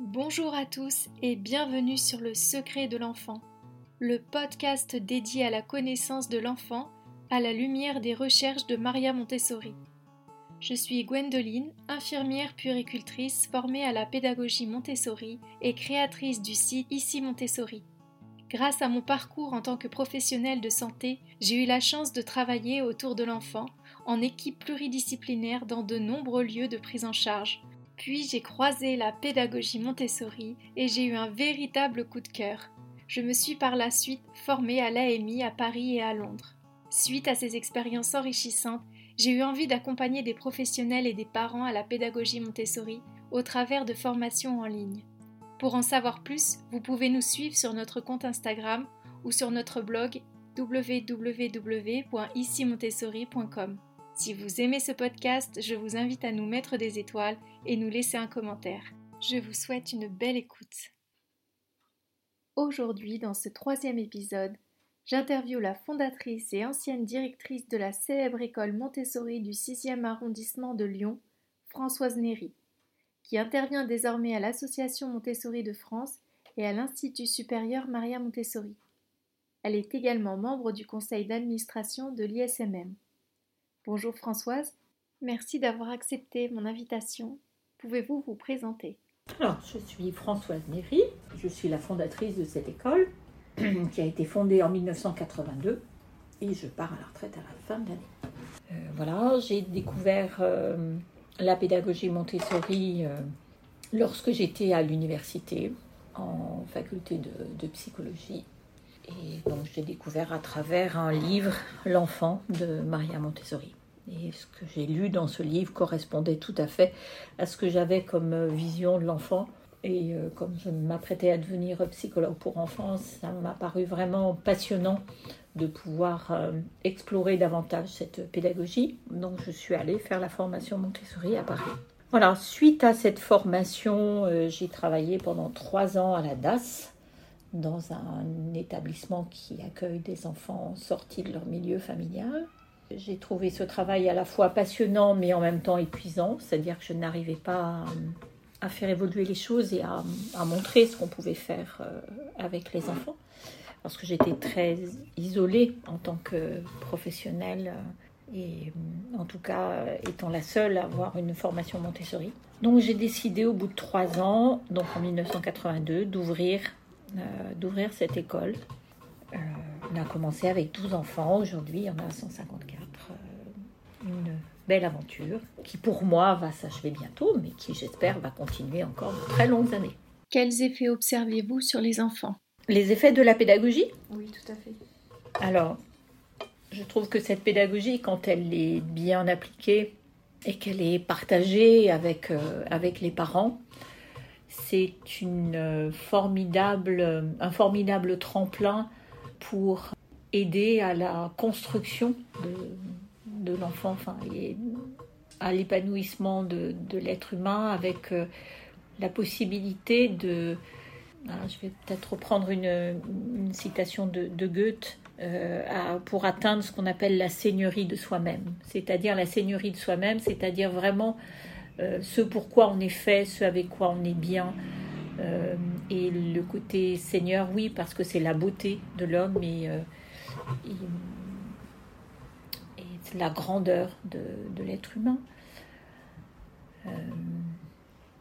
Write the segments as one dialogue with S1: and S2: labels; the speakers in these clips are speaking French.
S1: Bonjour à tous et bienvenue sur Le Secret de l'enfant, le podcast dédié à la connaissance de l'enfant à la lumière des recherches de Maria Montessori. Je suis Gwendoline, infirmière puéricultrice formée à la pédagogie Montessori et créatrice du site Ici Montessori. Grâce à mon parcours en tant que professionnelle de santé, j'ai eu la chance de travailler autour de l'enfant en équipe pluridisciplinaire dans de nombreux lieux de prise en charge. Puis j'ai croisé la pédagogie Montessori et j'ai eu un véritable coup de cœur. Je me suis par la suite formée à l'AMI à Paris et à Londres. Suite à ces expériences enrichissantes, j'ai eu envie d'accompagner des professionnels et des parents à la pédagogie Montessori au travers de formations en ligne. Pour en savoir plus, vous pouvez nous suivre sur notre compte Instagram ou sur notre blog www.icimontessori.com. Si vous aimez ce podcast, je vous invite à nous mettre des étoiles et nous laisser un commentaire. Je vous souhaite une belle écoute. Aujourd'hui, dans ce troisième épisode, j'interviewe la fondatrice et ancienne directrice de la célèbre école Montessori du 6e arrondissement de Lyon, Françoise Néry qui intervient désormais à l'Association Montessori de France et à l'Institut supérieur Maria Montessori. Elle est également membre du conseil d'administration de l'ISMM. Bonjour Françoise, merci d'avoir accepté mon invitation. Pouvez-vous vous présenter?
S2: Alors, je suis Françoise Néry, je suis la fondatrice de cette école qui a été fondée en 1982 et je pars à la retraite à la fin de l'année. Euh, voilà, j'ai découvert euh, la pédagogie Montessori euh, lorsque j'étais à l'université en faculté de, psychologie. Et donc j'ai découvert à travers un livre L'enfant de Maria Montessori. Et ce que j'ai lu dans ce livre correspondait tout à fait à ce que j'avais comme vision de l'enfant. Et euh, comme je m'apprêtais à devenir psychologue pour enfants, ça m'a paru vraiment passionnant de pouvoir euh, explorer davantage cette pédagogie. Donc je suis allée faire la formation Montessori à Paris. Voilà, suite à cette formation, euh, j'ai travaillé pendant trois ans à la DAS, dans un établissement qui accueille des enfants sortis de leur milieu familial. J'ai trouvé ce travail à la fois passionnant mais en même temps épuisant, c'est-à-dire que je n'arrivais pas à, faire évoluer les choses et à, montrer ce qu'on pouvait faire euh, avec les enfants parce que j'étais très isolée en tant que professionnelle euh, et euh, en tout cas euh, étant la seule à avoir une formation Montessori. Donc j'ai décidé au bout de trois ans, donc en 1982, d'ouvrir d'ouvrir cette école. on a commencé avec 12 enfants, aujourd'hui en a 154. Une belle aventure qui pour moi va s'achever bientôt, mais qui j'espère va continuer encore de très longues années.
S1: Quels effets observez-vous sur les enfants?
S2: Les effets de la pédagogie?
S1: Oui, tout à fait.
S2: Alors, je trouve que cette pédagogie, quand elle est bien appliquée et qu'elle est partagée avec, euh, avec les parents, c'est une euh, formidable, un formidable tremplin pour aider à la construction de, de l'enfant, enfin, et à l'épanouissement de, l'être humain avec euh, la possibilité de je vais peut-être reprendre une, citation de, Goethe. Euh, pour atteindre ce qu'on appelle la seigneurie de soi-même. C'est-à-dire la seigneurie de soi-même, c'est-à-dire vraiment euh, ce pourquoi on est fait, ce avec quoi on est bien. Euh, et le côté seigneur, oui, parce que c'est la beauté de l'homme et, et, la grandeur de, l'être humain.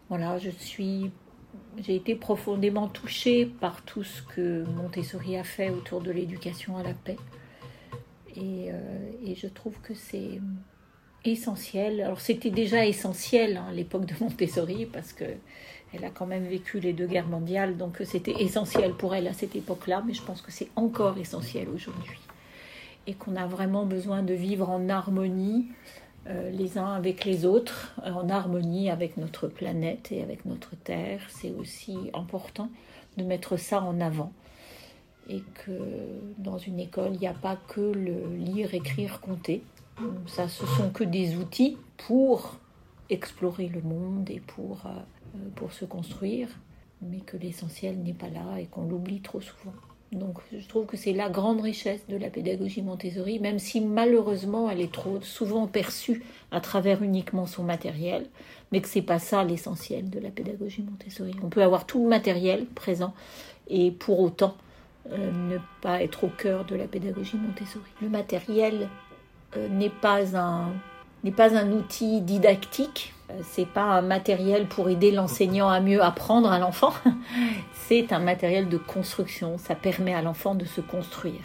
S2: voilà, je suis j'ai été profondément touchée par tout ce que Montessori a fait autour de l'éducation à la paix. Et, euh, je trouve que c'est essentiel. Alors c'était déjà essentiel hein, à l'époque de Montessori parce que elle a quand même vécu les deux guerres mondiales, donc c'était essentiel pour elle à cette époque-là, mais je pense que c'est encore essentiel aujourd'hui. Et qu'on a vraiment besoin de vivre en harmonie euh, les uns avec les autres, en harmonie avec notre planète et avec notre Terre. C'est aussi important de mettre ça en avant. Et que dans une école, il n'y a pas que le lire, écrire, compter. Ça, ce sont que des outils pour explorer le monde et pour, euh, pour se construire, mais que l'essentiel n'est pas là et qu'on l'oublie trop souvent. Donc je trouve que c'est la grande richesse de la pédagogie Montessori, même si malheureusement elle est trop souvent perçue à travers uniquement son matériel, mais que c'est pas ça l'essentiel de la pédagogie Montessori. On peut avoir tout le matériel présent et pour autant euh, ne pas être au cœur de la pédagogie Montessori. Le matériel euh, n'est pas un n'est pas un outil didactique, c'est pas un matériel pour aider l'enseignant à mieux apprendre à l'enfant, c'est un matériel de construction, ça permet à l'enfant de se construire.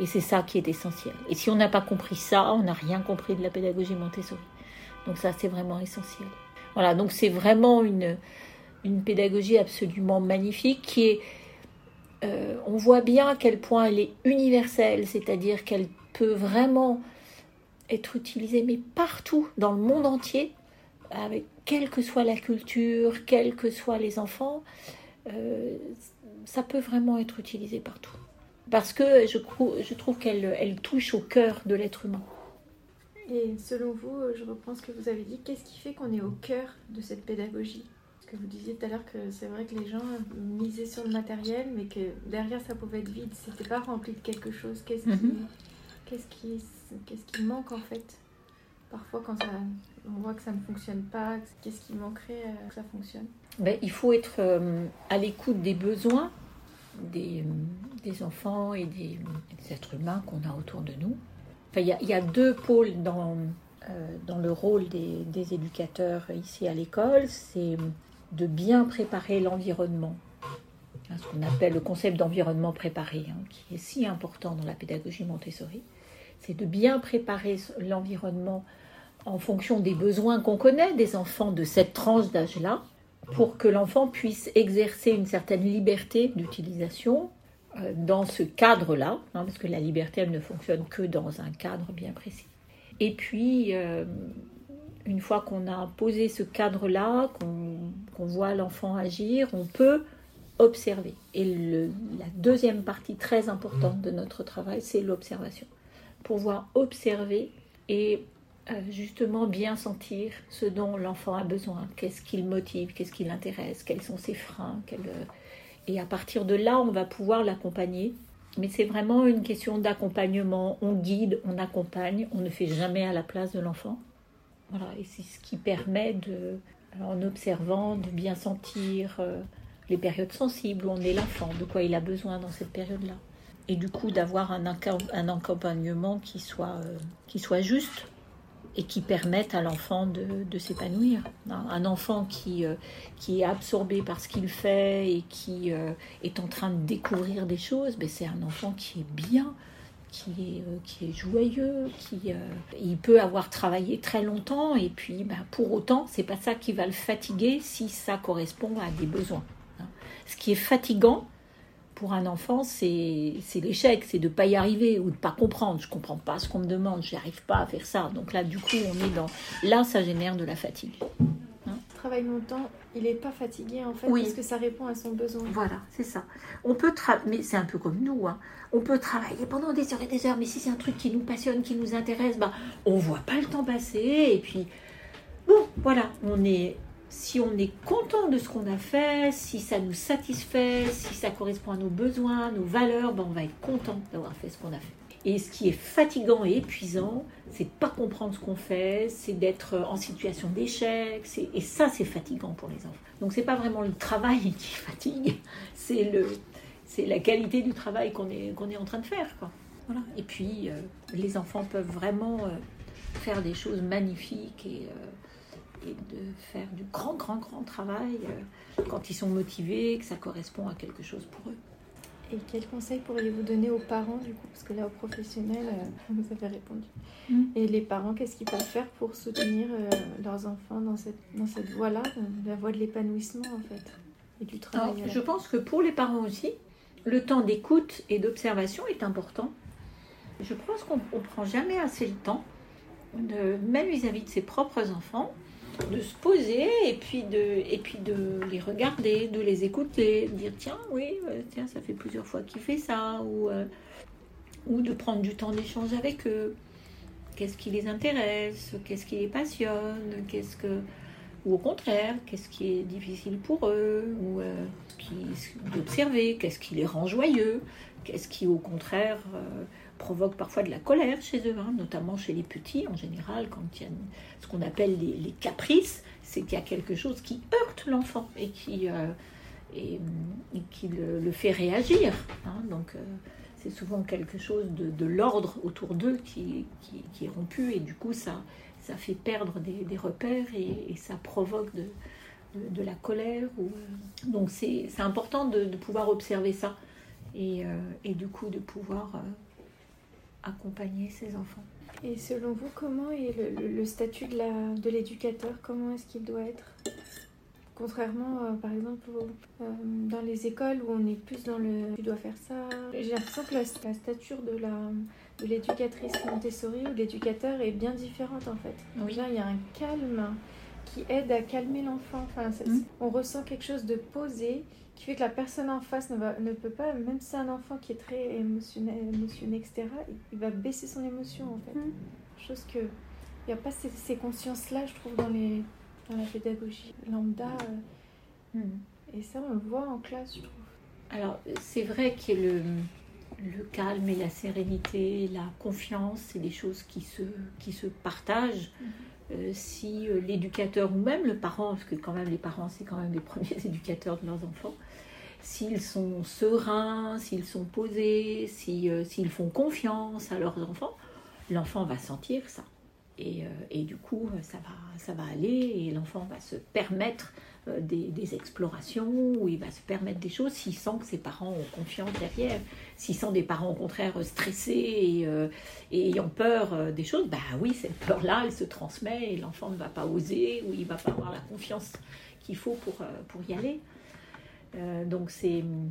S2: Et c'est ça qui est essentiel. Et si on n'a pas compris ça, on n'a rien compris de la pédagogie Montessori. Donc ça, c'est vraiment essentiel. Voilà, donc c'est vraiment une, une pédagogie absolument magnifique qui est... Euh, on voit bien à quel point elle est universelle, c'est-à-dire qu'elle peut vraiment être utilisée, mais partout dans le monde entier, avec quelle que soit la culture, quels que soient les enfants, euh, ça peut vraiment être utilisé partout. Parce que je, je trouve qu'elle elle touche au cœur de l'être humain.
S1: Et selon vous, je reprends ce que vous avez dit, qu'est-ce qui fait qu'on est au cœur de cette pédagogie? Parce que vous disiez tout à l'heure que c'est vrai que les gens misaient sur le matériel, mais que derrière ça pouvait être vide, c'était pas rempli de quelque chose. Qu'est-ce qui, mhm. qu'est-ce qui, qu'est-ce qui manque en fait? Parfois, quand on voit que ça ne fonctionne pas, qu'est-ce qui manquerait euh, que ça fonctionne
S2: ben, Il faut être euh, à l'écoute des besoins des, enfants et des, êtres humains qu'on a autour de nous. Enfin, il y, y, a deux pôles dans, euh, dans le rôle des, des éducateurs ici à l'école. C'est de bien préparer l'environnement hein, ce qu'on appelle le concept d'environnement préparé, hein, qui est si important dans la pédagogie Montessori, c'est de bien préparer l'environnement en fonction des besoins qu'on connaît des enfants de cette tranche d'âge-là, pour que l'enfant puisse exercer une certaine liberté d'utilisation euh, dans ce cadre-là, hein, parce que la liberté, elle ne fonctionne que dans un cadre bien précis. Et puis, euh, une fois qu'on a posé ce cadre-là, qu'on voit l'enfant agir, on peut observer. Et la deuxième partie très importante de notre travail, c'est l'observation. Pouvoir observer et euh, justement bien sentir ce dont l'enfant a besoin, qu'est-ce qui le motive, qu'est-ce qui l'intéresse, quels sont ses freins. Euh, et à partir de là, on va pouvoir l'accompagner. Mais c'est vraiment une question d'accompagnement. On guide, on accompagne, on ne fait jamais à la place de l'enfant. Voilà, et c'est ce qui permet de, en observant, de bien sentir euh, les périodes sensibles où on est l'enfant, de quoi il a besoin dans cette période-là. Et du coup, d'avoir un, un accompagnement qui soit, qui soit juste et qui permettent à l'enfant de, s'épanouir. Un enfant qui, euh, qui est absorbé par ce qu'il fait et qui euh, est en train de découvrir des choses, ben c'est un enfant qui est bien, qui est, euh, qui est joyeux, qui il peut avoir travaillé très longtemps et puis ben, pour autant, c'est pas ça qui va le fatiguer si ça correspond à des besoins. Ce qui est fatigant, pour un enfant, c'est l'échec, c'est de ne pas y arriver ou de ne pas comprendre. Je ne comprends pas ce qu'on me demande, je arrive pas à faire ça. Donc là, du coup, on est dans. Là, ça génère de la fatigue.
S1: Hein travaille longtemps, il n'est pas fatigué en fait, oui. parce que ça répond à son besoin.
S2: Voilà, c'est ça. On peut mais c'est un peu comme nous, hein. on peut travailler pendant des heures et des heures, mais si c'est un truc qui nous passionne, qui nous intéresse, bah, on voit pas le temps passer, et puis, bon, voilà, on est si on est content de ce qu'on a fait, si ça nous satisfait, si ça correspond à nos besoins, nos valeurs, ben on va être content d'avoir fait ce qu'on a fait. Et ce qui est fatigant et épuisant, c'est de pas comprendre ce qu'on fait, c'est d'être en situation d'échec, et ça c'est fatigant pour les enfants. Donc c'est pas vraiment le travail qui fatigue, c'est le c'est la qualité du travail qu'on est qu'on est en train de faire. Voilà. Et puis euh, les enfants peuvent vraiment euh, faire des choses magnifiques et euh, et de faire du grand, grand, grand travail euh, quand ils sont motivés, que ça correspond à quelque chose pour eux.
S1: Et quels conseils pourriez-vous donner aux parents du coup? Parce que là, aux professionnels, euh, vous avez répondu. Mm. Et les parents, qu'est-ce qu'ils peuvent faire pour soutenir euh, leurs enfants dans cette, dans cette voie-là, la voie de l'épanouissement en fait, et du travail
S2: Je pense que pour les parents aussi, le temps d'écoute et d'observation est important. Je pense qu'on ne prend jamais assez le temps, de, même vis-à-vis -vis de ses propres enfants, de se poser et puis de, et puis de les regarder, de les écouter, de dire tiens, oui, euh, tiens, ça fait plusieurs fois qu'il fait ça, ou, euh, ou de prendre du temps d'échange avec eux. Qu'est-ce qui les intéresse, qu'est-ce qui les passionne, qu'est-ce que ou au contraire, qu'est-ce qui est difficile pour eux, ou euh, d'observer, qu'est-ce qui les rend joyeux, qu'est-ce qui au contraire euh, provoque parfois de la colère chez eux, hein, notamment chez les petits en général, quand il y a ce qu'on appelle les, caprices, c'est qu'il y a quelque chose qui heurte l'enfant et qui, euh, qui le, fait réagir. Hein. donc c'est souvent quelque chose de, l'ordre autour d'eux qui, qui, est rompu et du coup ça, ça fait perdre des, repères et, ça provoque de, la colère. Ou, euh, donc c'est important de, pouvoir observer ça et, euh, du coup de pouvoir euh, accompagner ces enfants.
S1: Et selon vous, comment est le, le statut de l'éducateur? Comment est-ce qu'il doit être? Contrairement, euh, par exemple, euh, dans les écoles où on est plus dans le tu dois faire ça, j'ai l'impression que la, stature de la de l'éducatrice Montessori ou l'éducateur est bien différente en fait. il y a un calme qui aide à calmer l'enfant. Enfin, mm. On ressent quelque chose de posé qui fait que la personne en face ne, va, ne peut pas, même si c'est un enfant qui est très émotionné, émotionné etc., il, va baisser son émotion en fait. Mm. Chose que il n'y a pas ces, ces consciences-là, je trouve, dans les, dans la pédagogie lambda. Euh, hmm. Et ça, on le voit en classe, je trouve.
S2: Alors, c'est vrai que le, le calme et la sérénité, la confiance, c'est des choses qui se, qui se partagent. Hmm. Euh, si euh, l'éducateur ou même le parent, parce que quand même les parents, c'est quand même les premiers éducateurs de leurs enfants, s'ils sont sereins, s'ils sont posés, s'ils font confiance à leurs enfants, l'enfant va sentir ça. Et, euh, et, du coup, ça va, ça va aller et l'enfant va se permettre euh, des, explorations ou il va se permettre des choses s'il sent que ses parents ont confiance derrière. S'il sent des parents au contraire stressés et, euh, ayant peur des choses, bah oui, cette peur-là, elle se transmet et l'enfant ne va pas oser ou il va pas avoir la confiance qu'il faut pour, pour y aller. donc c'est euh,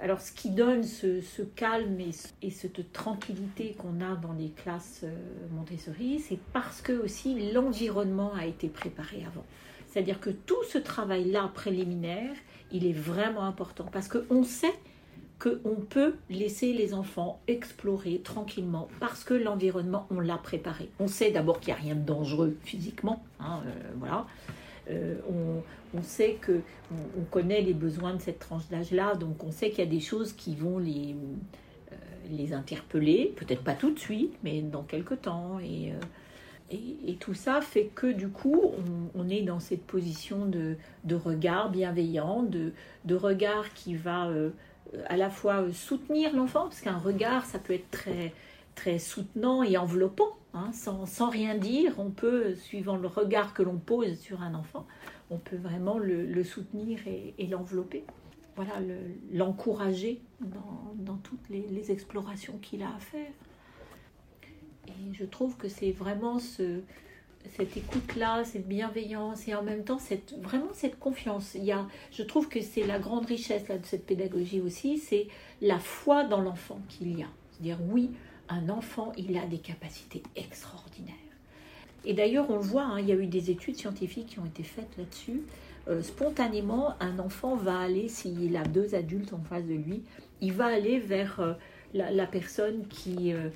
S2: alors, ce qui donne ce, calme et, cette tranquillité qu'on a dans les classes euh, Montessori, c'est parce que aussi l'environnement a été préparé avant. C'est-à-dire que tout ce travail-là préliminaire, il est vraiment important parce qu'on sait qu'on peut laisser les enfants explorer tranquillement parce que l'environnement, on l'a préparé. On sait d'abord qu'il n'y a rien de dangereux physiquement, hein, euh, voilà. On, on sait que on, connaît les besoins de cette tranche d'âge-là, donc on sait qu'il y a des choses qui vont les, euh, les interpeller, peut-être pas tout de suite, mais dans quelques temps. Et, euh, et, tout ça fait que du coup, on, est dans cette position de, de regard bienveillant, de, de, regard qui va euh, à la fois soutenir l'enfant, parce qu'un regard, ça peut être très, très soutenant et enveloppant, hein, sans, sans, rien dire. On peut, suivant le regard que l'on pose sur un enfant, on peut vraiment le, soutenir et, l'envelopper. Voilà, l'encourager dans, toutes les, explorations qu'il a à faire. Et je trouve que c'est vraiment ce, cette écoute-là, cette bienveillance et en même temps cette, vraiment cette confiance. Il y a, je trouve que c'est la grande richesse là, de cette pédagogie aussi, c'est la foi dans l'enfant qu'il y a. C'est-à-dire oui, un enfant, il a des capacités extraordinaires. Et d'ailleurs, on le voit, hein, il y a eu des études scientifiques qui ont été faites là-dessus. Euh, spontanément, un enfant va aller, s'il a deux adultes en face de lui, il va aller vers euh, la, personne qui, euh,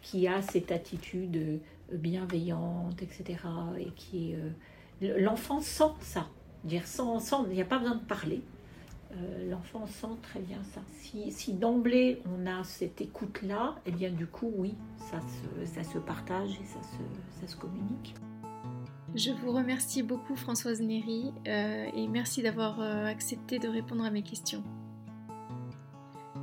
S2: qui a cette attitude bienveillante, etc. Et qui l'enfant sent ça. Dire sans, il n'y a pas besoin de parler. L'enfant sent très bien ça. Si, d'emblée on a cette écoute-là, eh bien du coup, oui, ça se, partage et ça se, ça se communique.
S1: Je vous remercie beaucoup Françoise Néry euh, et merci d'avoir euh, accepté de répondre à mes questions.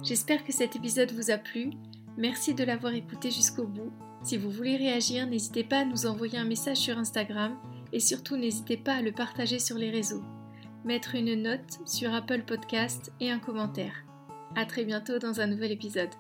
S1: J'espère que cet épisode vous a plu. Merci de l'avoir écouté jusqu'au bout. Si vous voulez réagir, n'hésitez pas à nous envoyer un message sur Instagram et surtout n'hésitez pas à le partager sur les réseaux. Mettre une note sur Apple Podcast et un commentaire. A très bientôt dans un nouvel épisode.